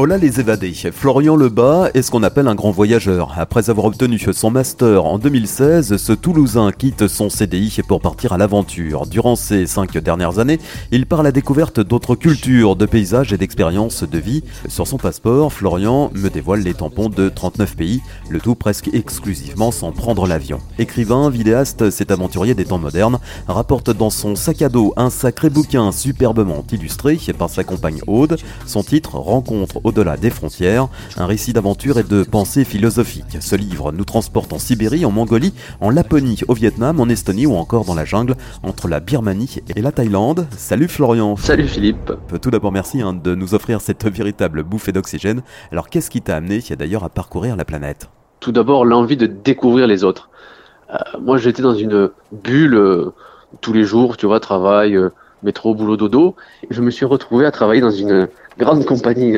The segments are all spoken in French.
Hola les évadés, Florian Lebas est ce qu'on appelle un grand voyageur. Après avoir obtenu son master en 2016, ce Toulousain quitte son CDI pour partir à l'aventure. Durant ces cinq dernières années, il part à la découverte d'autres cultures, de paysages et d'expériences de vie. Sur son passeport, Florian me dévoile les tampons de 39 pays, le tout presque exclusivement sans prendre l'avion. Écrivain, vidéaste, cet aventurier des temps modernes rapporte dans son sac à dos un sacré bouquin superbement illustré par sa compagne Aude. Son titre Rencontre au-delà des frontières, un récit d'aventure et de pensée philosophique. Ce livre nous transporte en Sibérie, en Mongolie, en Laponie, au Vietnam, en Estonie ou encore dans la jungle entre la Birmanie et la Thaïlande. Salut Florian. Salut Philippe. Tout d'abord merci hein, de nous offrir cette véritable bouffée d'oxygène. Alors qu'est-ce qui t'a amené d'ailleurs à parcourir la planète? Tout d'abord l'envie de découvrir les autres. Euh, moi j'étais dans une bulle euh, tous les jours, tu vois, travail, euh, métro, boulot, dodo. Et je me suis retrouvé à travailler dans une grande compagnie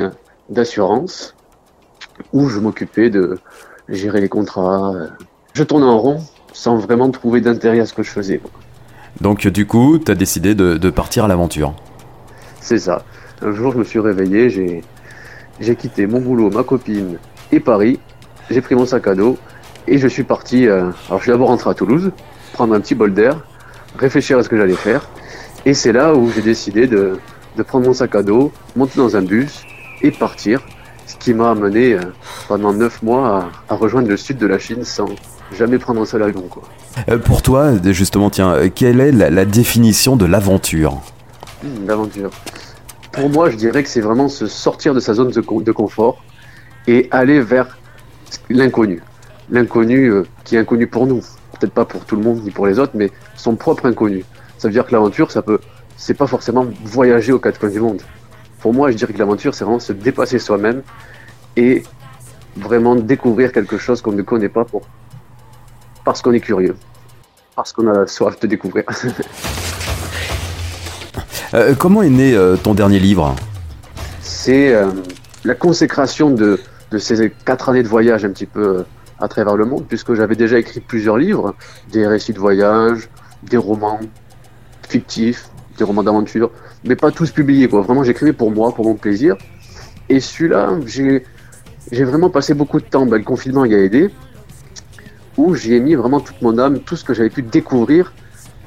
d'assurance où je m'occupais de gérer les contrats. Je tournais en rond sans vraiment trouver d'intérêt à ce que je faisais. Donc du coup, tu as décidé de, partir à l'aventure C'est ça. Un jour, je me suis réveillé, j'ai, j'ai quitté mon boulot, ma copine et Paris. J'ai pris mon sac à dos et je suis parti. Euh, alors, je suis d'abord rentré à Toulouse, prendre un petit bol d'air, réfléchir à ce que j'allais faire. Et c'est là où j'ai décidé de, de prendre mon sac à dos, monter dans un bus et partir. Ce qui m'a amené euh, pendant neuf mois à, rejoindre le sud de la Chine sans jamais prendre un seul avion. Quoi. Euh, pour toi, justement, tiens, euh, quelle est la, définition de l'aventure? Hmm, L'aventure. Pour moi, je dirais que c'est vraiment se sortir de sa zone de, de confort et aller vers l'inconnu. L'inconnu qui est inconnu pour nous. Peut-être pas pour tout le monde ni pour les autres, mais son propre inconnu. Ça veut dire que l'aventure, ça peut, c'est pas forcément voyager aux quatre coins du monde pour moi, je dirais que l'aventure, c'est vraiment se dépasser soi-même et vraiment découvrir quelque chose qu'on ne connaît pas pour... parce qu'on est curieux, parce qu'on a soif de découvrir. Euh, comment est né euh, ton dernier livre? C'est euh, la consécration de, de, ces quatre années de voyage un petit peu à travers le monde, puisque j'avais déjà écrit plusieurs livres, des récits de voyage, des romans fictifs, romans d'aventure, mais pas tous publiés. Quoi. Vraiment, j'écrivais pour moi, pour mon plaisir. Et celui-là, j'ai, j'ai vraiment passé beaucoup de temps. Ben, le confinement y a aidé, où j'y ai mis vraiment toute mon âme, tout ce que j'avais pu découvrir,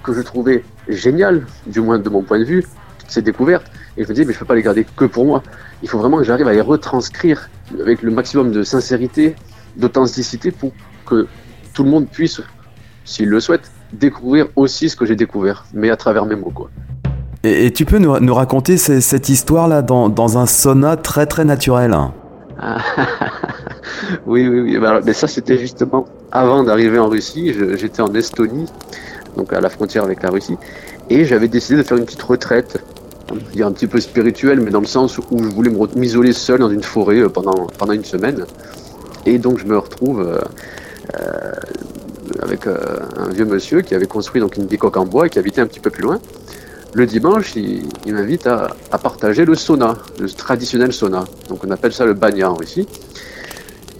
que je trouvais génial, du moins de mon point de vue, ces découvertes. Et je me disais, mais je peux pas les garder que pour moi. Il faut vraiment que j'arrive à les retranscrire avec le maximum de sincérité, d'authenticité pour que tout le monde puisse, s'il le souhaite, découvrir aussi ce que j'ai découvert, mais à travers mes mots, quoi. Et, tu peux nous, raconter cette histoire-là dans, un sauna très très naturel Oui, oui, oui. Bah, mais ça, c'était justement avant d'arriver en Russie. J'étais en Estonie, donc à la frontière avec la Russie, et j'avais décidé de faire une petite retraite, un petit peu spirituelle, mais dans le sens où je voulais m'isoler seul dans une forêt euh, pendant, une semaine. Et donc, je me retrouve. Euh, euh, avec un vieux monsieur qui avait construit donc une bicoque en bois et qui habitait un petit peu plus loin le dimanche, il, m'invite à, partager le sauna, le traditionnel sauna. Donc on appelle ça le bagna Russie.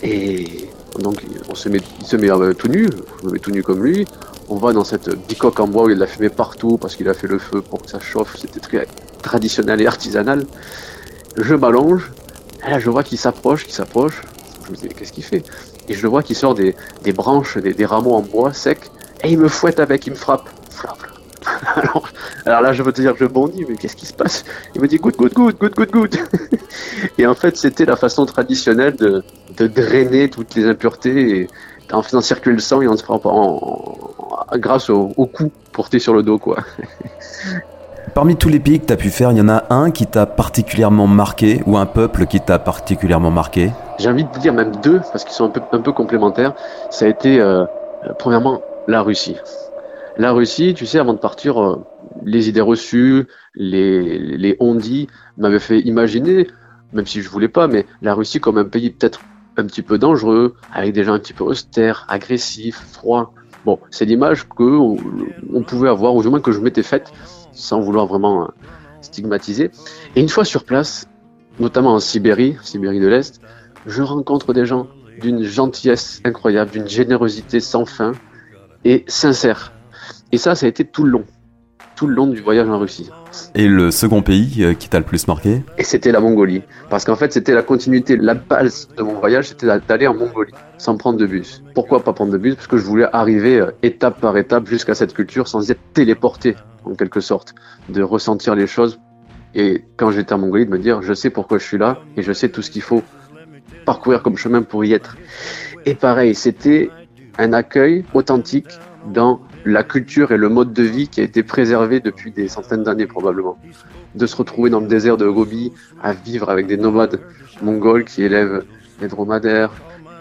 Et donc on se met, il se met euh, tout nu, je me mets tout nu comme lui. On va dans cette bicoque en bois où il a fumée partout parce qu'il a fait le feu pour que ça chauffe. C'était très traditionnel et artisanal. Je m'allonge. Et là, je vois qu'il s'approche, qu'il s'approche. Je me dis, qu'est-ce qu'il fait? Et je le vois qui sort des, branches, des, rameaux en bois secs. Et il me fouette avec, il me frappe. Alors, là, je veux te dire, je bondis, mais qu'est-ce qui se passe? Il me dit good, good, good, good, good, good. et en fait, c'était la façon traditionnelle de, drainer toutes les impuretés en faisant circuler le sang et en se frappant grâce au, coup porté sur le dos, quoi. Parmi tous les pays que tu as pu faire, il y en a un qui t'a particulièrement marqué ou un peuple qui t'a particulièrement marqué? J'ai envie de dire même deux, parce qu'ils sont un peu, un peu complémentaires. Ça a été, euh, premièrement, la Russie. La Russie, tu sais, avant de partir, euh, les idées reçues, les, les on-dit m'avaient fait imaginer, même si je voulais pas, mais la Russie comme un pays peut-être un petit peu dangereux, avec des gens un petit peu austères, agressifs, froids. Bon, c'est l'image que on, pouvait avoir, ou du moins que je m'étais faite, sans vouloir vraiment euh, stigmatiser. Et une fois sur place, notamment en Sibérie, Sibérie de l'Est, je rencontre des gens d'une gentillesse incroyable, d'une générosité sans fin et sincère. Et ça, ça a été tout le long, tout le long du voyage en Russie. Et le second pays euh, qui t'a le plus marqué Et c'était la Mongolie. Parce qu'en fait, c'était la continuité, la base de mon voyage, c'était d'aller en Mongolie, sans prendre de bus. Pourquoi pas prendre de bus? Parce que je voulais arriver euh, étape par étape jusqu'à cette culture sans être téléporté, en quelque sorte, de ressentir les choses. Et quand j'étais en Mongolie, de me dire, je sais pourquoi je suis là et je sais tout ce qu'il faut parcourir comme chemin pour y être. Et pareil, c'était un accueil authentique dans la culture et le mode de vie qui a été préservé depuis des centaines d'années probablement. De se retrouver dans le désert de Gobi à vivre avec des nomades mongols qui élèvent des dromadaires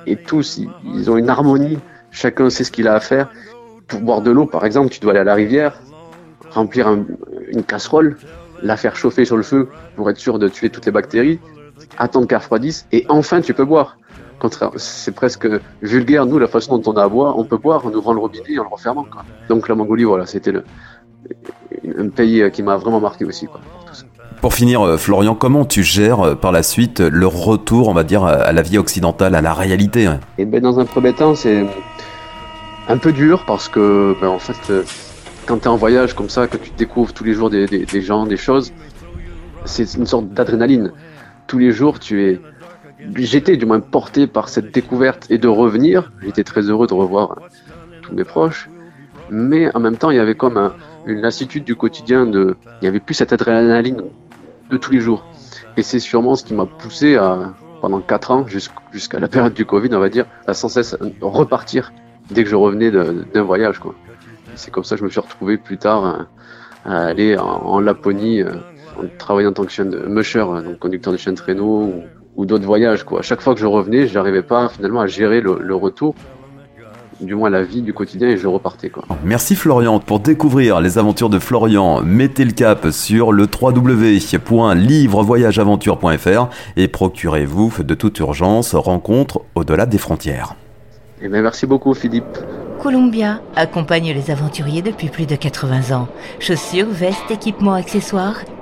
et tous ils ont une harmonie, chacun sait ce qu'il a à faire. Pour boire de l'eau par exemple, tu dois aller à la rivière, remplir une casserole, la faire chauffer sur le feu pour être sûr de tuer toutes les bactéries, attendre qu'elle refroidisse et enfin tu peux boire c'est presque vulgaire. Nous, la façon dont on a à boire, on peut boire en ouvrant le robinet et en le refermant. Donc la Mongolie, voilà, c'était un pays qui m'a vraiment marqué aussi. pour finir, euh, Florian, comment tu gères euh, par la suite le retour, on va dire, à la vie occidentale, à la réalité Et eh ben, Dans un premier temps, c'est un peu dur parce que, ben, en fait, euh, quand tu es en voyage comme ça, que tu découvres tous les jours des, des gens, des choses, c'est une sorte d'adrénaline. Tous les jours, tu es, j'étais du moins porté par cette découverte et de revenir. J'étais très heureux de revoir tous mes proches, mais en même temps, il y avait comme une lassitude du quotidien. De, il y avait plus cette adrénaline de tous les jours. Et c'est sûrement ce qui m'a poussé à, pendant quatre ans, jusqu'à la période du Covid, on va dire, à sans cesse repartir dès que je revenais d'un voyage. Quoi. C'est comme ça que je me suis retrouvé plus tard à, aller en, Laponie, euh, en travaillant en tant que musher, donc conducteur de chaîne traîneau, ou d'autres voyages. Quoi. À chaque fois que je revenais, je n'arrivais pas finalement à gérer le, retour, du moins la vie du quotidien, et je repartais. Quoi. Merci Florian. Pour découvrir les aventures de Florian, mettez le cap sur le www.livrevoyageaventure.fr et procurez-vous de toute urgence rencontre au-delà des frontières. Et eh bien, merci beaucoup Philippe. Columbia accompagne les aventuriers depuis plus de 80 ans. Chaussures, vestes, équipements, accessoires